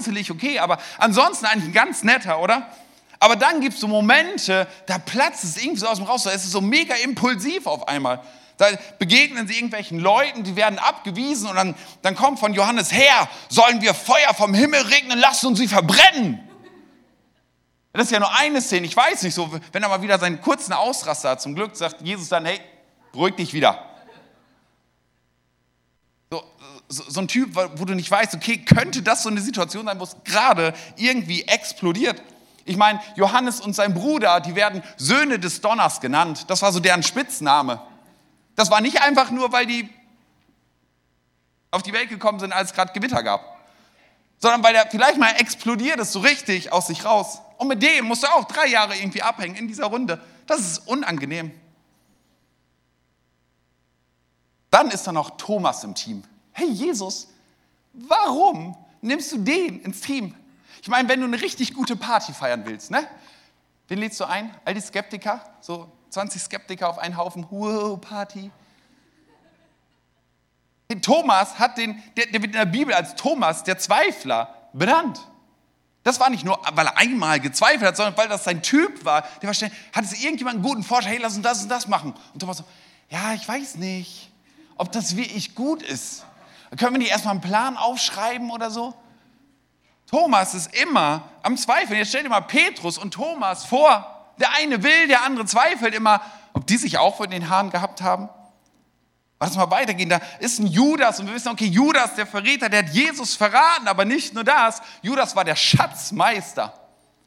säuselig, okay, aber ansonsten eigentlich ein ganz netter, oder? Aber dann gibt es so Momente, da platzt es irgendwie so aus dem Raus, da ist es so mega impulsiv auf einmal. Da begegnen sie irgendwelchen Leuten, die werden abgewiesen und dann, dann kommt von Johannes her, sollen wir Feuer vom Himmel regnen lassen und sie verbrennen. Das ist ja nur eine Szene, ich weiß nicht so, wenn er mal wieder seinen kurzen Ausraster hat, zum Glück sagt Jesus dann, hey, beruhig dich wieder. So, so, ein Typ, wo du nicht weißt, okay, könnte das so eine Situation sein, wo es gerade irgendwie explodiert? Ich meine, Johannes und sein Bruder, die werden Söhne des Donners genannt. Das war so deren Spitzname. Das war nicht einfach nur, weil die auf die Welt gekommen sind, als es gerade Gewitter gab, sondern weil der vielleicht mal explodiert ist, so richtig aus sich raus. Und mit dem musst du auch drei Jahre irgendwie abhängen in dieser Runde. Das ist unangenehm. Dann ist da noch Thomas im Team. Hey Jesus, warum nimmst du den ins Team? Ich meine, wenn du eine richtig gute Party feiern willst, ne? Wen lädst du ein? All die Skeptiker? So 20 Skeptiker auf einen Haufen. Wow, Party. Thomas hat den, der, der wird in der Bibel als Thomas, der Zweifler, benannt. Das war nicht nur, weil er einmal gezweifelt hat, sondern weil das sein Typ war. Der war schnell, hat es irgendjemand einen guten Vorschlag, hey, lass uns das und das machen. Und Thomas so, ja, ich weiß nicht, ob das wirklich gut ist. Können wir nicht erstmal einen Plan aufschreiben oder so? Thomas ist immer am Zweifeln. Jetzt stell dir mal Petrus und Thomas vor. Der eine will, der andere zweifelt immer, ob die sich auch von den Haaren gehabt haben. Lass mal weitergehen. Da ist ein Judas und wir wissen, okay, Judas, der Verräter, der hat Jesus verraten, aber nicht nur das. Judas war der Schatzmeister.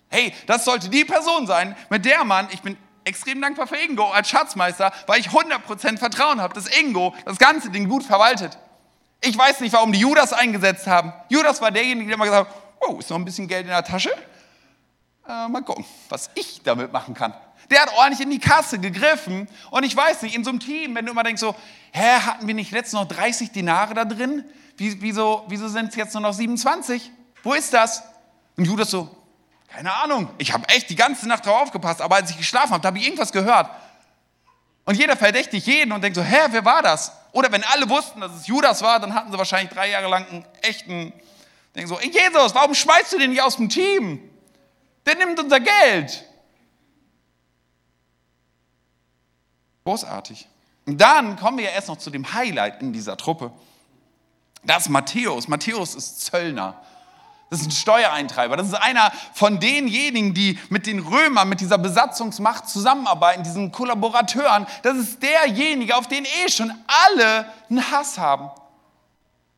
Hey, das sollte die Person sein, mit der man, ich bin extrem dankbar für Ingo als Schatzmeister, weil ich 100% Vertrauen habe, dass Ingo das ganze Ding gut verwaltet. Ich weiß nicht, warum die Judas eingesetzt haben. Judas war derjenige, der immer gesagt hat, oh, ist noch ein bisschen Geld in der Tasche? Äh, mal gucken, was ich damit machen kann. Der hat ordentlich in die Kasse gegriffen. Und ich weiß nicht, in so einem Team, wenn du immer denkst so, hä, hatten wir nicht letztens noch 30 Dinare da drin? Wie, wieso, wieso sind es jetzt nur noch 27? Wo ist das? Und Judas so, keine Ahnung, ich habe echt die ganze Nacht drauf aufgepasst, aber als ich geschlafen habe, habe ich irgendwas gehört. Und jeder verdächtigt jeden und denkt so, hä, wer war das? Oder wenn alle wussten, dass es Judas war, dann hatten sie wahrscheinlich drei Jahre lang einen echten Denken so, Jesus, warum schmeißt du den nicht aus dem Team? Der nimmt unser Geld. Großartig. Und dann kommen wir ja erst noch zu dem Highlight in dieser Truppe. Das ist Matthäus. Matthäus ist Zöllner. Das ist ein Steuereintreiber. Das ist einer von denjenigen, die mit den Römern, mit dieser Besatzungsmacht zusammenarbeiten, diesen Kollaborateuren. Das ist derjenige, auf den eh schon alle einen Hass haben.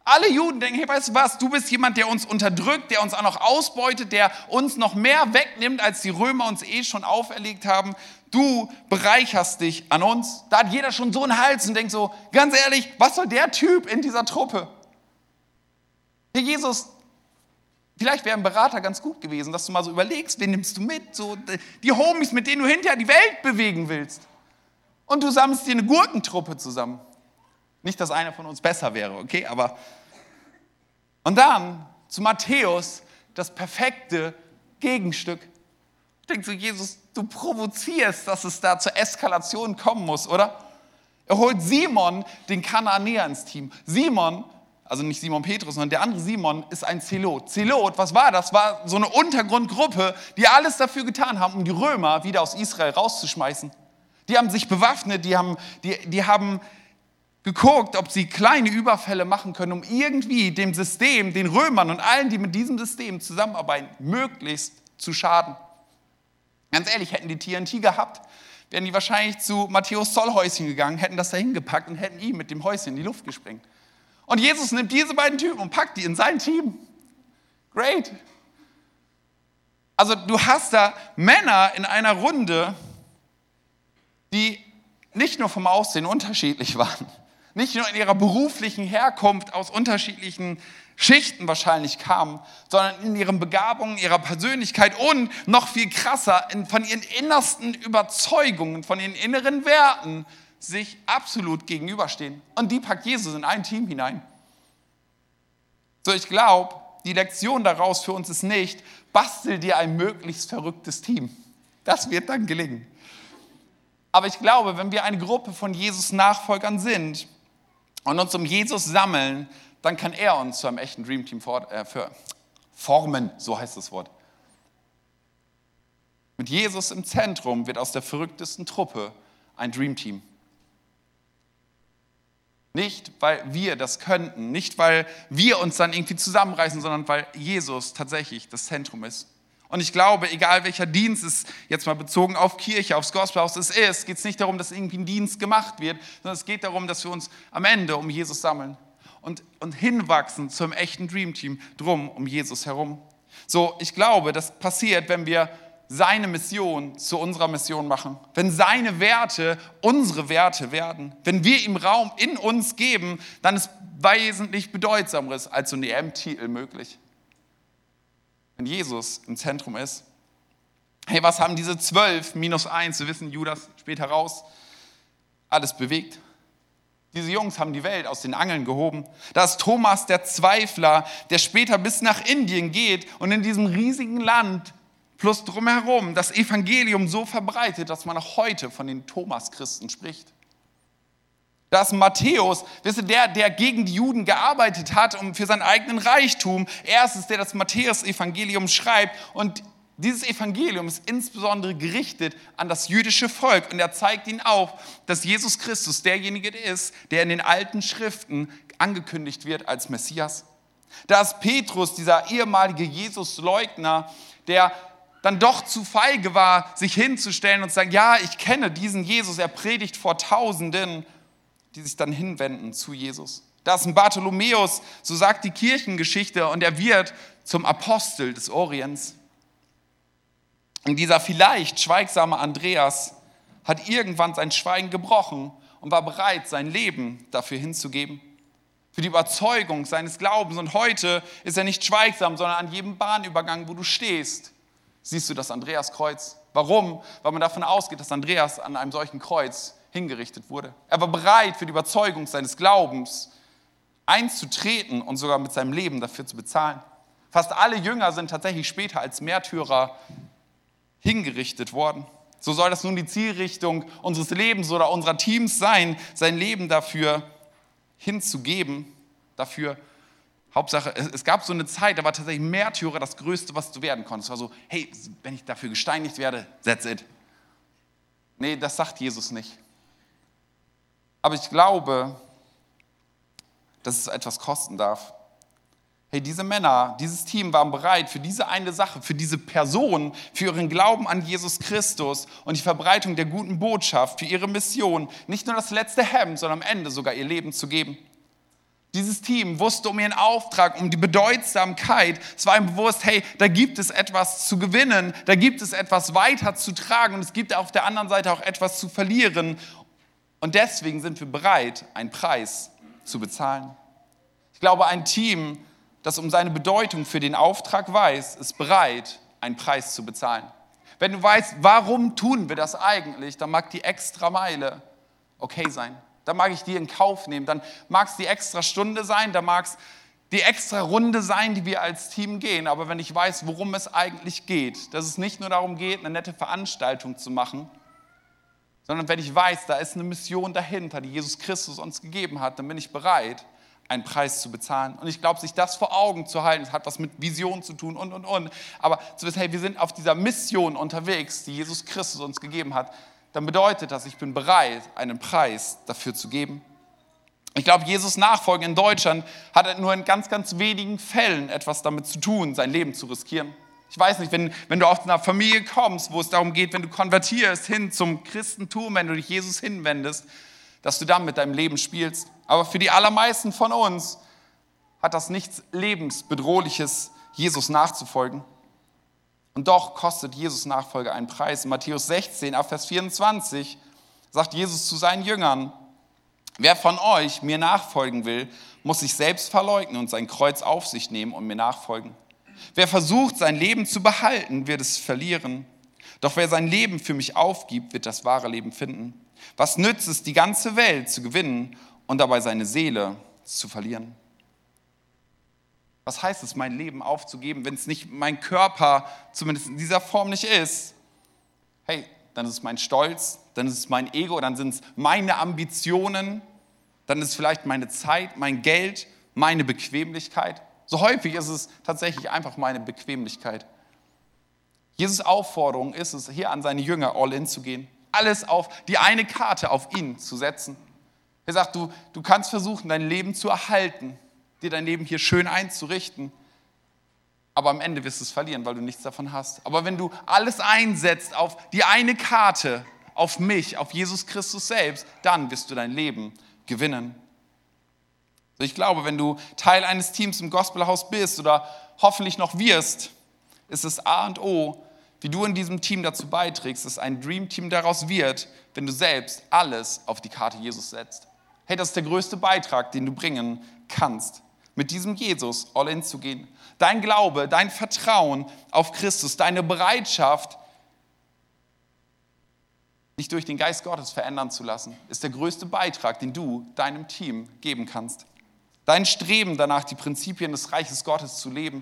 Alle Juden denken, hey, weißt du was, du bist jemand, der uns unterdrückt, der uns auch noch ausbeutet, der uns noch mehr wegnimmt, als die Römer uns eh schon auferlegt haben. Du bereicherst dich an uns. Da hat jeder schon so einen Hals und denkt so, ganz ehrlich, was soll der Typ in dieser Truppe? Herr Jesus, vielleicht wäre ein Berater ganz gut gewesen, dass du mal so überlegst, wen nimmst du mit? So die Homies, mit denen du hinterher die Welt bewegen willst. Und du sammelst dir eine Gurkentruppe zusammen. Nicht, dass einer von uns besser wäre, okay, aber. Und dann zu Matthäus das perfekte Gegenstück. Ich denke so, Jesus, du provozierst, dass es da zur Eskalation kommen muss, oder? Er holt Simon, den Kananäer, ins Team. Simon, also nicht Simon Petrus, sondern der andere Simon, ist ein Zelot. Zelot, was war das? War so eine Untergrundgruppe, die alles dafür getan haben, um die Römer wieder aus Israel rauszuschmeißen. Die haben sich bewaffnet, die haben, die, die haben geguckt, ob sie kleine Überfälle machen können, um irgendwie dem System, den Römern und allen, die mit diesem System zusammenarbeiten, möglichst zu schaden. Ganz ehrlich, hätten die TNT gehabt, wären die wahrscheinlich zu Matthäus Zollhäuschen gegangen, hätten das dahin gepackt und hätten ihn mit dem Häuschen in die Luft gesprengt. Und Jesus nimmt diese beiden Typen und packt die in sein Team. Great. Also du hast da Männer in einer Runde, die nicht nur vom Aussehen unterschiedlich waren, nicht nur in ihrer beruflichen Herkunft aus unterschiedlichen Schichten wahrscheinlich kamen, sondern in ihren Begabungen, ihrer Persönlichkeit und noch viel krasser von ihren innersten Überzeugungen, von ihren inneren Werten sich absolut gegenüberstehen. Und die packt Jesus in ein Team hinein. So, ich glaube, die Lektion daraus für uns ist nicht, bastel dir ein möglichst verrücktes Team. Das wird dann gelingen. Aber ich glaube, wenn wir eine Gruppe von Jesus Nachfolgern sind, und uns um Jesus sammeln, dann kann er uns zu einem echten Dreamteam formen, so heißt das Wort. Mit Jesus im Zentrum wird aus der verrücktesten Truppe ein Dream Team. Nicht, weil wir das könnten, nicht, weil wir uns dann irgendwie zusammenreißen, sondern weil Jesus tatsächlich das Zentrum ist. Und ich glaube, egal welcher Dienst es jetzt mal bezogen auf Kirche, aufs Gospelhaus es ist, geht es nicht darum, dass irgendwie ein Dienst gemacht wird, sondern es geht darum, dass wir uns am Ende um Jesus sammeln und, und hinwachsen zum echten Dream Team drum um Jesus herum. So, ich glaube, das passiert, wenn wir seine Mission zu unserer Mission machen, wenn seine Werte unsere Werte werden, wenn wir ihm Raum in uns geben, dann ist wesentlich bedeutsameres als so ein EM-Titel möglich. Wenn Jesus im Zentrum ist. Hey, was haben diese zwölf minus eins, wir wissen Judas später raus, alles bewegt? Diese Jungs haben die Welt aus den Angeln gehoben. Da ist Thomas der Zweifler, der später bis nach Indien geht und in diesem riesigen Land plus drumherum das Evangelium so verbreitet, dass man auch heute von den Thomas-Christen spricht. Da ist Matthäus, wisst ihr, der, der gegen die Juden gearbeitet hat um für seinen eigenen Reichtum. Er ist es, der das Matthäus-Evangelium schreibt. Und dieses Evangelium ist insbesondere gerichtet an das jüdische Volk. Und er zeigt ihnen auf, dass Jesus Christus derjenige ist, der in den alten Schriften angekündigt wird als Messias. Da ist Petrus, dieser ehemalige Jesus-Leugner, der dann doch zu feige war, sich hinzustellen und zu sagen, ja, ich kenne diesen Jesus, er predigt vor Tausenden, die sich dann hinwenden zu Jesus. Da ist ein Bartholomäus, so sagt die Kirchengeschichte, und er wird zum Apostel des Orients. Und dieser vielleicht schweigsame Andreas hat irgendwann sein Schweigen gebrochen und war bereit, sein Leben dafür hinzugeben. Für die Überzeugung seines Glaubens. Und heute ist er nicht schweigsam, sondern an jedem Bahnübergang, wo du stehst, siehst du das Andreaskreuz. Warum? Weil man davon ausgeht, dass Andreas an einem solchen Kreuz hingerichtet wurde. Er war bereit, für die Überzeugung seines Glaubens einzutreten und sogar mit seinem Leben dafür zu bezahlen. Fast alle Jünger sind tatsächlich später als Märtyrer hingerichtet worden. So soll das nun die Zielrichtung unseres Lebens oder unserer Teams sein, sein Leben dafür hinzugeben, dafür Hauptsache, es gab so eine Zeit, da war tatsächlich Märtyrer das Größte, was du werden konntest. Es war so, hey, wenn ich dafür gesteinigt werde, that's it. Nee, das sagt Jesus nicht. Aber ich glaube, dass es etwas kosten darf. Hey, diese Männer, dieses Team waren bereit für diese eine Sache, für diese Person, für ihren Glauben an Jesus Christus und die Verbreitung der guten Botschaft, für ihre Mission, nicht nur das letzte Hemd, sondern am Ende sogar ihr Leben zu geben. Dieses Team wusste um ihren Auftrag, um die Bedeutsamkeit. Es war ihm bewusst, hey, da gibt es etwas zu gewinnen, da gibt es etwas weiterzutragen und es gibt auf der anderen Seite auch etwas zu verlieren. Und deswegen sind wir bereit, einen Preis zu bezahlen. Ich glaube, ein Team, das um seine Bedeutung für den Auftrag weiß, ist bereit, einen Preis zu bezahlen. Wenn du weißt, warum tun wir das eigentlich, dann mag die extra Meile okay sein. Da mag ich die in Kauf nehmen. Dann mag es die extra Stunde sein, da mag es die extra Runde sein, die wir als Team gehen. Aber wenn ich weiß, worum es eigentlich geht, dass es nicht nur darum geht, eine nette Veranstaltung zu machen, sondern wenn ich weiß, da ist eine Mission dahinter, die Jesus Christus uns gegeben hat, dann bin ich bereit, einen Preis zu bezahlen. Und ich glaube, sich das vor Augen zu halten, das hat was mit Vision zu tun und, und, und. Aber zu wissen, hey, wir sind auf dieser Mission unterwegs, die Jesus Christus uns gegeben hat, dann bedeutet das, ich bin bereit, einen Preis dafür zu geben. Ich glaube, Jesus Nachfolgen in Deutschland hat nur in ganz, ganz wenigen Fällen etwas damit zu tun, sein Leben zu riskieren. Ich weiß nicht, wenn, wenn du aus einer Familie kommst, wo es darum geht, wenn du konvertierst hin zum Christentum, wenn du dich Jesus hinwendest, dass du dann mit deinem Leben spielst. Aber für die allermeisten von uns hat das nichts lebensbedrohliches, Jesus nachzufolgen. Und doch kostet Jesus Nachfolge einen Preis. In Matthäus 16, Vers 24 sagt Jesus zu seinen Jüngern, wer von euch mir nachfolgen will, muss sich selbst verleugnen und sein Kreuz auf sich nehmen und mir nachfolgen. Wer versucht, sein Leben zu behalten, wird es verlieren. Doch wer sein Leben für mich aufgibt, wird das wahre Leben finden. Was nützt es, die ganze Welt zu gewinnen und dabei seine Seele zu verlieren? Was heißt es, mein Leben aufzugeben, wenn es nicht mein Körper, zumindest in dieser Form nicht ist? Hey, dann ist es mein Stolz, dann ist es mein Ego, dann sind es meine Ambitionen, dann ist es vielleicht meine Zeit, mein Geld, meine Bequemlichkeit. So häufig ist es tatsächlich einfach meine Bequemlichkeit. Jesus Aufforderung ist es, hier an seine Jünger all in zu gehen. Alles auf die eine Karte auf ihn zu setzen. Er sagt, du, du kannst versuchen, dein Leben zu erhalten, dir dein Leben hier schön einzurichten, aber am Ende wirst du es verlieren, weil du nichts davon hast. Aber wenn du alles einsetzt auf die eine Karte, auf mich, auf Jesus Christus selbst, dann wirst du dein Leben gewinnen. Ich glaube, wenn du Teil eines Teams im Gospelhaus bist oder hoffentlich noch wirst, ist es A und O, wie du in diesem Team dazu beiträgst, dass ein Dream Team daraus wird, wenn du selbst alles auf die Karte Jesus setzt. Hey, das ist der größte Beitrag, den du bringen kannst, mit diesem Jesus all in zu gehen. Dein Glaube, dein Vertrauen auf Christus, deine Bereitschaft, dich durch den Geist Gottes verändern zu lassen, ist der größte Beitrag, den du deinem Team geben kannst. Dein Streben danach, die Prinzipien des Reiches Gottes zu leben,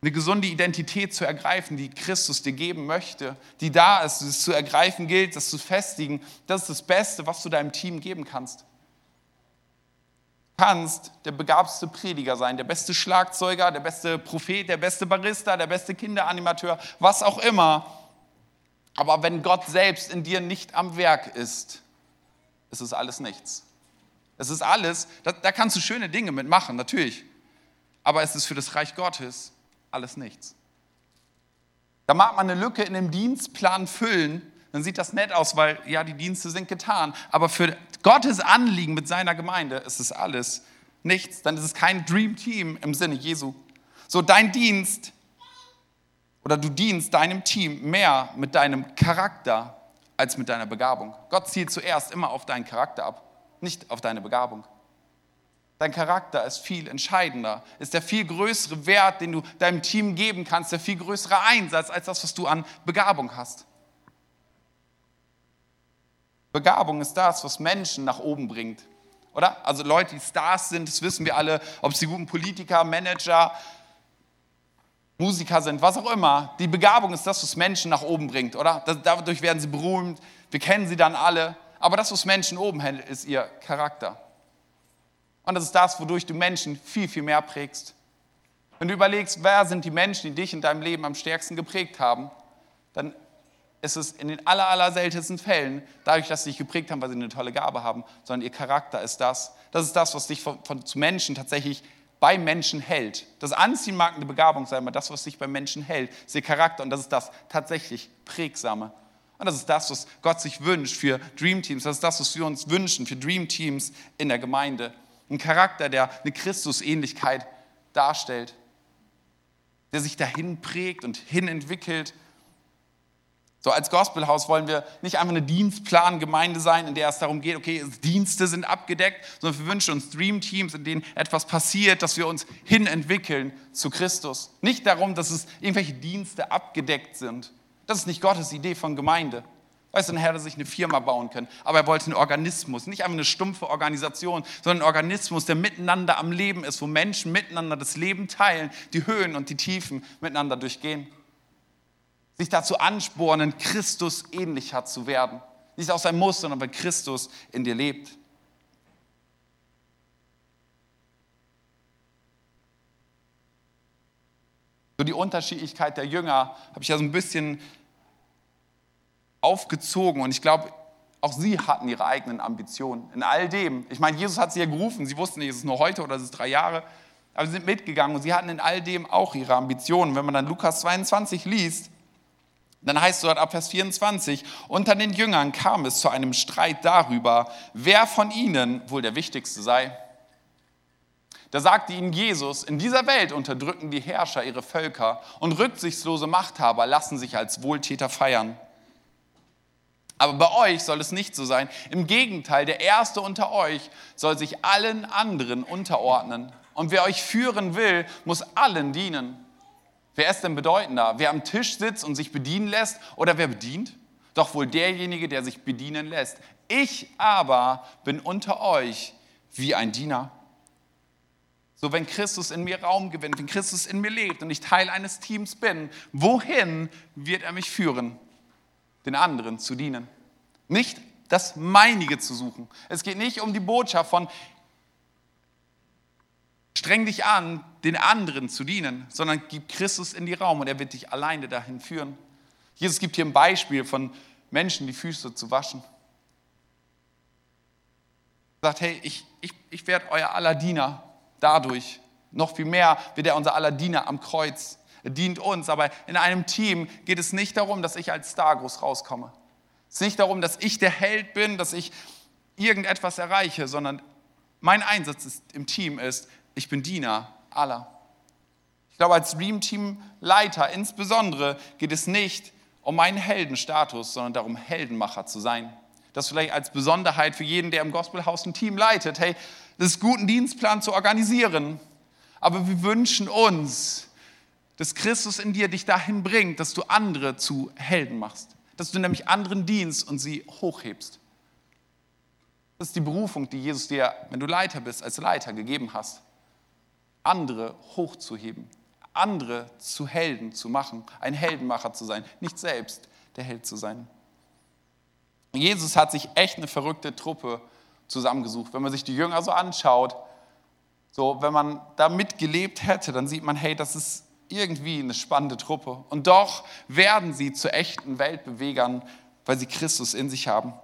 eine gesunde Identität zu ergreifen, die Christus dir geben möchte, die da ist, es zu ergreifen gilt, das zu festigen, das ist das Beste, was du deinem Team geben kannst. Kannst der begabteste Prediger sein, der beste Schlagzeuger, der beste Prophet, der beste Barista, der beste Kinderanimateur, was auch immer. Aber wenn Gott selbst in dir nicht am Werk ist, ist es alles nichts. Es ist alles, da, da kannst du schöne Dinge mitmachen, natürlich. Aber es ist für das Reich Gottes alles nichts. Da mag man eine Lücke in dem Dienstplan füllen, dann sieht das nett aus, weil ja, die Dienste sind getan. Aber für Gottes Anliegen mit seiner Gemeinde ist es alles nichts. Dann ist es kein Dream Team im Sinne Jesu. So, dein Dienst oder du dienst deinem Team mehr mit deinem Charakter als mit deiner Begabung. Gott zielt zuerst immer auf deinen Charakter ab, nicht auf deine Begabung. Dein Charakter ist viel entscheidender, ist der viel größere Wert, den du deinem Team geben kannst, der viel größere Einsatz als das, was du an Begabung hast. Begabung ist das, was Menschen nach oben bringt. Oder? Also Leute, die Stars sind, das wissen wir alle, ob sie guten Politiker, Manager, Musiker sind, was auch immer. Die Begabung ist das, was Menschen nach oben bringt, oder? Dadurch werden sie berühmt, wir kennen sie dann alle. Aber das, was Menschen oben hält, ist ihr Charakter. Und das ist das, wodurch du Menschen viel, viel mehr prägst. Wenn du überlegst, wer sind die Menschen, die dich in deinem Leben am stärksten geprägt haben, dann ist es in den aller, aller seltensten Fällen dadurch, dass sie dich geprägt haben, weil sie eine tolle Gabe haben, sondern ihr Charakter ist das. Das ist das, was dich von, von, zu Menschen tatsächlich bei Menschen hält. Das Anziehen mag eine Begabung sein, aber das, was dich bei Menschen hält, ist ihr Charakter und das ist das tatsächlich Prägsame. Und das ist das, was Gott sich wünscht für Dream Teams. Das ist das, was wir uns wünschen für Dream Teams in der Gemeinde. Ein Charakter, der eine Christusähnlichkeit darstellt, der sich dahin prägt und hinentwickelt. So als Gospelhaus wollen wir nicht einfach eine Dienstplangemeinde sein, in der es darum geht, okay, Dienste sind abgedeckt, sondern wir wünschen uns Dreamteams, in denen etwas passiert, dass wir uns hinentwickeln zu Christus. Nicht darum, dass es irgendwelche Dienste abgedeckt sind. Das ist nicht Gottes Idee von Gemeinde. Weißt du, ein Herr hätte sich eine Firma bauen können, aber er wollte einen Organismus, nicht einfach eine stumpfe Organisation, sondern einen Organismus, der miteinander am Leben ist, wo Menschen miteinander das Leben teilen, die Höhen und die Tiefen miteinander durchgehen. Sich dazu anspornen, Christus ähnlicher zu werden. Nicht aus einem Muss, sondern weil Christus in dir lebt. So die Unterschiedlichkeit der Jünger habe ich ja so ein bisschen aufgezogen und ich glaube, auch sie hatten ihre eigenen Ambitionen in all dem. Ich meine, Jesus hat sie ja gerufen, sie wussten nicht, ist es nur heute oder ist es drei Jahre, aber sie sind mitgegangen und sie hatten in all dem auch ihre Ambitionen. Wenn man dann Lukas 22 liest, dann heißt es dort ab Vers 24, unter den Jüngern kam es zu einem Streit darüber, wer von ihnen wohl der Wichtigste sei. Da sagte ihnen Jesus, in dieser Welt unterdrücken die Herrscher ihre Völker und rücksichtslose Machthaber lassen sich als Wohltäter feiern. Aber bei euch soll es nicht so sein. Im Gegenteil, der Erste unter euch soll sich allen anderen unterordnen. Und wer euch führen will, muss allen dienen. Wer ist denn bedeutender? Wer am Tisch sitzt und sich bedienen lässt oder wer bedient? Doch wohl derjenige, der sich bedienen lässt. Ich aber bin unter euch wie ein Diener. So, wenn Christus in mir Raum gewinnt, wenn Christus in mir lebt und ich Teil eines Teams bin, wohin wird er mich führen? den anderen zu dienen. Nicht das Meinige zu suchen. Es geht nicht um die Botschaft von, streng dich an, den anderen zu dienen, sondern gib Christus in die Raum und er wird dich alleine dahin führen. Jesus gibt hier ein Beispiel von Menschen, die Füße zu waschen. Er sagt, hey, ich, ich, ich werde euer aller Diener dadurch. Noch viel mehr wird er unser aller Diener am Kreuz. Er dient uns, aber in einem Team geht es nicht darum, dass ich als Star groß rauskomme. Es ist nicht darum, dass ich der Held bin, dass ich irgendetwas erreiche, sondern mein Einsatz ist, im Team ist, ich bin Diener aller. Ich glaube, als Dream Team Leiter insbesondere geht es nicht um meinen Heldenstatus, sondern darum, Heldenmacher zu sein. Das vielleicht als Besonderheit für jeden, der im Gospelhaus ein Team leitet. Hey, das ist gut, einen Dienstplan zu organisieren. Aber wir wünschen uns, dass Christus in dir dich dahin bringt, dass du andere zu Helden machst. Dass du nämlich anderen dienst und sie hochhebst. Das ist die Berufung, die Jesus dir, wenn du Leiter bist, als Leiter gegeben hast. Andere hochzuheben, andere zu Helden zu machen, ein Heldenmacher zu sein, nicht selbst der Held zu sein. Jesus hat sich echt eine verrückte Truppe zusammengesucht. Wenn man sich die Jünger so anschaut, so wenn man da mitgelebt hätte, dann sieht man, hey, das ist irgendwie eine spannende Truppe. Und doch werden sie zu echten Weltbewegern, weil sie Christus in sich haben.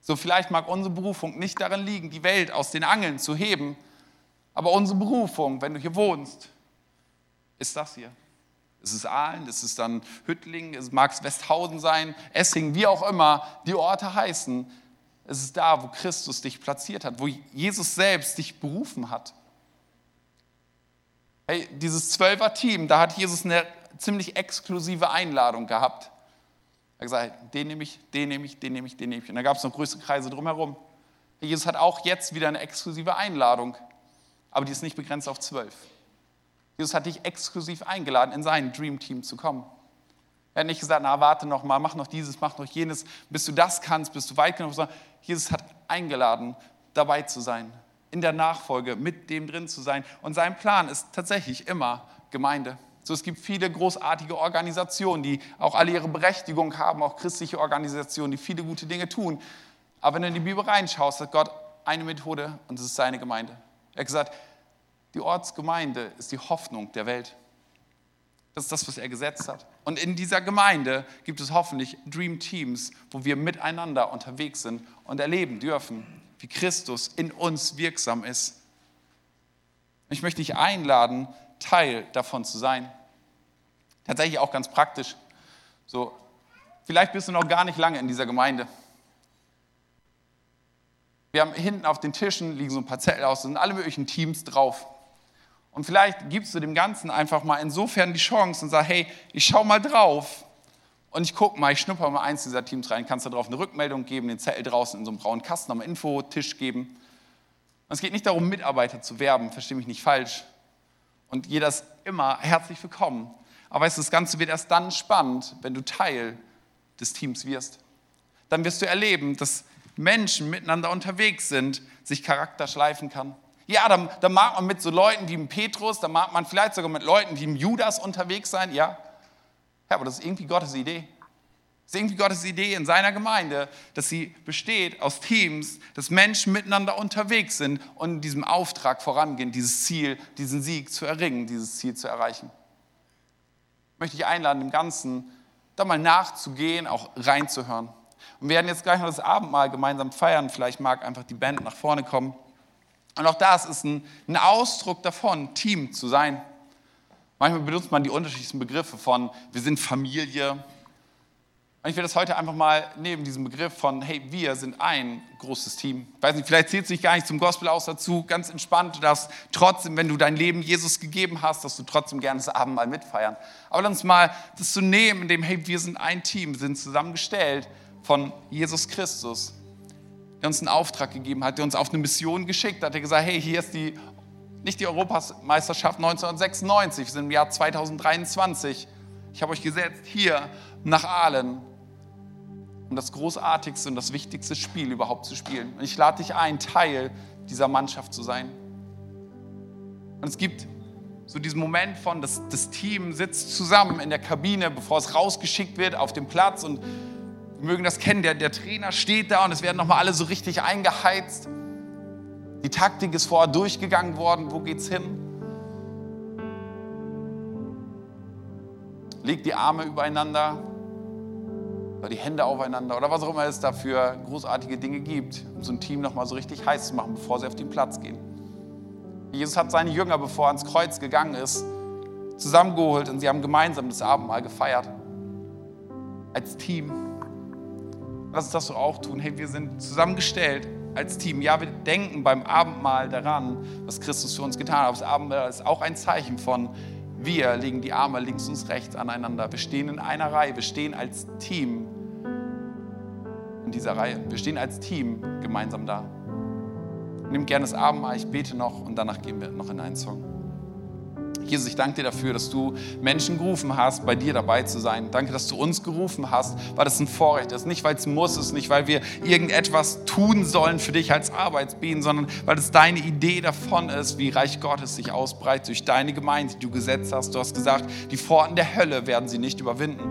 So vielleicht mag unsere Berufung nicht darin liegen, die Welt aus den Angeln zu heben, aber unsere Berufung, wenn du hier wohnst, ist das hier. Es ist Aalen, es ist dann Hüttling, es mag Westhausen sein, Essing, wie auch immer die Orte heißen. Es ist da, wo Christus dich platziert hat, wo Jesus selbst dich berufen hat. Hey, dieses Zwölfer-Team, da hat Jesus eine ziemlich exklusive Einladung gehabt. Er hat gesagt, den nehme ich, den nehme ich, den nehme ich, den nehme ich. Und da gab es noch größere Kreise drumherum. Jesus hat auch jetzt wieder eine exklusive Einladung, aber die ist nicht begrenzt auf zwölf. Jesus hat dich exklusiv eingeladen, in sein Dream Team zu kommen. Er hat nicht gesagt, na warte noch mal, mach noch dieses, mach noch jenes, bis du das kannst, bis du weit genug, sondern Jesus hat eingeladen, dabei zu sein, in der Nachfolge mit dem drin zu sein. Und sein Plan ist tatsächlich immer Gemeinde. So, es gibt viele großartige Organisationen, die auch alle ihre Berechtigung haben, auch christliche Organisationen, die viele gute Dinge tun. Aber wenn du in die Bibel reinschaust, hat Gott eine Methode und das ist seine Gemeinde. Er hat gesagt, die Ortsgemeinde ist die Hoffnung der Welt. Das ist das, was er gesetzt hat. Und in dieser Gemeinde gibt es hoffentlich Dream Teams, wo wir miteinander unterwegs sind und erleben dürfen, wie Christus in uns wirksam ist. Ich möchte dich einladen, Teil davon zu sein. Tatsächlich auch ganz praktisch. So, vielleicht bist du noch gar nicht lange in dieser Gemeinde. Wir haben hinten auf den Tischen liegen so ein paar Zettel aus, da sind alle möglichen Teams drauf. Und vielleicht gibst du dem Ganzen einfach mal insofern die Chance und sagst, hey, ich schau mal drauf und ich gucke mal, ich schnupper mal eins dieser Teams rein, kannst du darauf eine Rückmeldung geben, den Zettel draußen in so einem braunen Kasten nochmal Infotisch geben. Und es geht nicht darum, Mitarbeiter zu werben, verstehe mich nicht falsch. Und jeder ist immer herzlich willkommen. Aber weißt du, das Ganze wird erst dann spannend, wenn du Teil des Teams wirst. Dann wirst du erleben, dass Menschen miteinander unterwegs sind, sich Charakter schleifen kann. Ja, da, da mag man mit so Leuten wie Petrus, da mag man vielleicht sogar mit Leuten wie Judas unterwegs sein, ja. Ja, aber das ist irgendwie Gottes Idee. Das ist irgendwie Gottes Idee in seiner Gemeinde, dass sie besteht aus Teams, dass Menschen miteinander unterwegs sind und in diesem Auftrag vorangehen, dieses Ziel, diesen Sieg zu erringen, dieses Ziel zu erreichen. Ich möchte dich einladen, dem Ganzen da mal nachzugehen, auch reinzuhören. Und wir werden jetzt gleich noch das Abendmahl gemeinsam feiern. Vielleicht mag einfach die Band nach vorne kommen. Und auch das ist ein, ein Ausdruck davon, Team zu sein. Manchmal benutzt man die unterschiedlichsten Begriffe von, wir sind Familie. Und ich will das heute einfach mal neben diesem Begriff von, hey, wir sind ein großes Team. Ich weiß nicht, vielleicht zählt es sich gar nicht zum Gospel aus dazu, ganz entspannt, dass trotzdem, wenn du dein Leben Jesus gegeben hast, dass du trotzdem gerne das Abendmahl mitfeiern. Aber lass uns mal das zu so nehmen, in dem, hey, wir sind ein Team, sind zusammengestellt von Jesus Christus, der uns einen Auftrag gegeben hat, der uns auf eine Mission geschickt hat. Der gesagt, hey, hier ist die nicht die Europameisterschaft 1996, wir sind im Jahr 2023. Ich habe euch gesetzt hier nach Aalen, um das großartigste und das wichtigste Spiel überhaupt zu spielen. Und ich lade dich ein, Teil dieser Mannschaft zu sein. Und es gibt so diesen Moment von, das, das Team sitzt zusammen in der Kabine, bevor es rausgeschickt wird auf dem Platz und mögen das kennen, der, der Trainer steht da und es werden nochmal alle so richtig eingeheizt. Die Taktik ist vorher durchgegangen worden. Wo geht's hin? Legt die Arme übereinander oder die Hände aufeinander oder was auch immer es dafür großartige Dinge gibt, um so ein Team nochmal so richtig heiß zu machen, bevor sie auf den Platz gehen. Jesus hat seine Jünger, bevor er ans Kreuz gegangen ist, zusammengeholt und sie haben gemeinsam das Abendmahl gefeiert. Als Team. Lass uns das so auch tun. Hey, wir sind zusammengestellt als Team. Ja, wir denken beim Abendmahl daran, was Christus für uns getan hat. Aber das Abendmahl ist auch ein Zeichen von, wir legen die Arme links und rechts aneinander. Wir stehen in einer Reihe. Wir stehen als Team in dieser Reihe. Wir stehen als Team gemeinsam da. Nimm gerne das Abendmahl, ich bete noch und danach gehen wir noch in einen Song. Jesus, ich danke dir dafür, dass du Menschen gerufen hast, bei dir dabei zu sein. Danke, dass du uns gerufen hast, weil das ein Vorrecht ist. Nicht, weil es muss ist, nicht, weil wir irgendetwas tun sollen für dich als Arbeitsbienen, sondern weil es deine Idee davon ist, wie Reich Gottes sich ausbreitet durch deine Gemeinde, die du gesetzt hast. Du hast gesagt, die Pforten der Hölle werden sie nicht überwinden.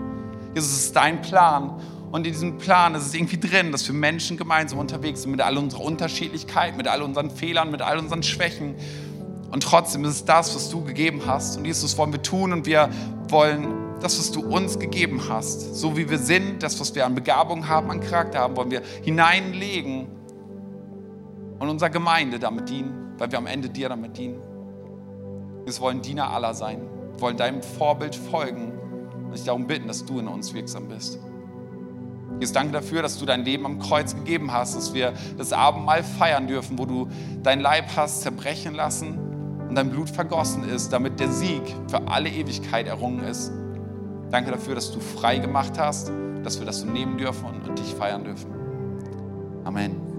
Jesus, es ist dein Plan und in diesem Plan ist es irgendwie drin, dass wir Menschen gemeinsam unterwegs sind mit all unserer Unterschiedlichkeit, mit all unseren Fehlern, mit all unseren Schwächen. Und trotzdem ist es das, was du gegeben hast. Und Jesus wollen wir tun und wir wollen das, was du uns gegeben hast, so wie wir sind, das, was wir an Begabung haben, an Charakter haben, wollen wir hineinlegen und unserer Gemeinde damit dienen, weil wir am Ende dir damit dienen. Wir wollen Diener aller sein, wir wollen deinem Vorbild folgen und dich darum bitten, dass du in uns wirksam bist. Jesus, danke dafür, dass du dein Leben am Kreuz gegeben hast, dass wir das Abendmahl feiern dürfen, wo du dein Leib hast zerbrechen lassen und dein Blut vergossen ist, damit der Sieg für alle Ewigkeit errungen ist. Danke dafür, dass du frei gemacht hast, dass wir das so nehmen dürfen und dich feiern dürfen. Amen.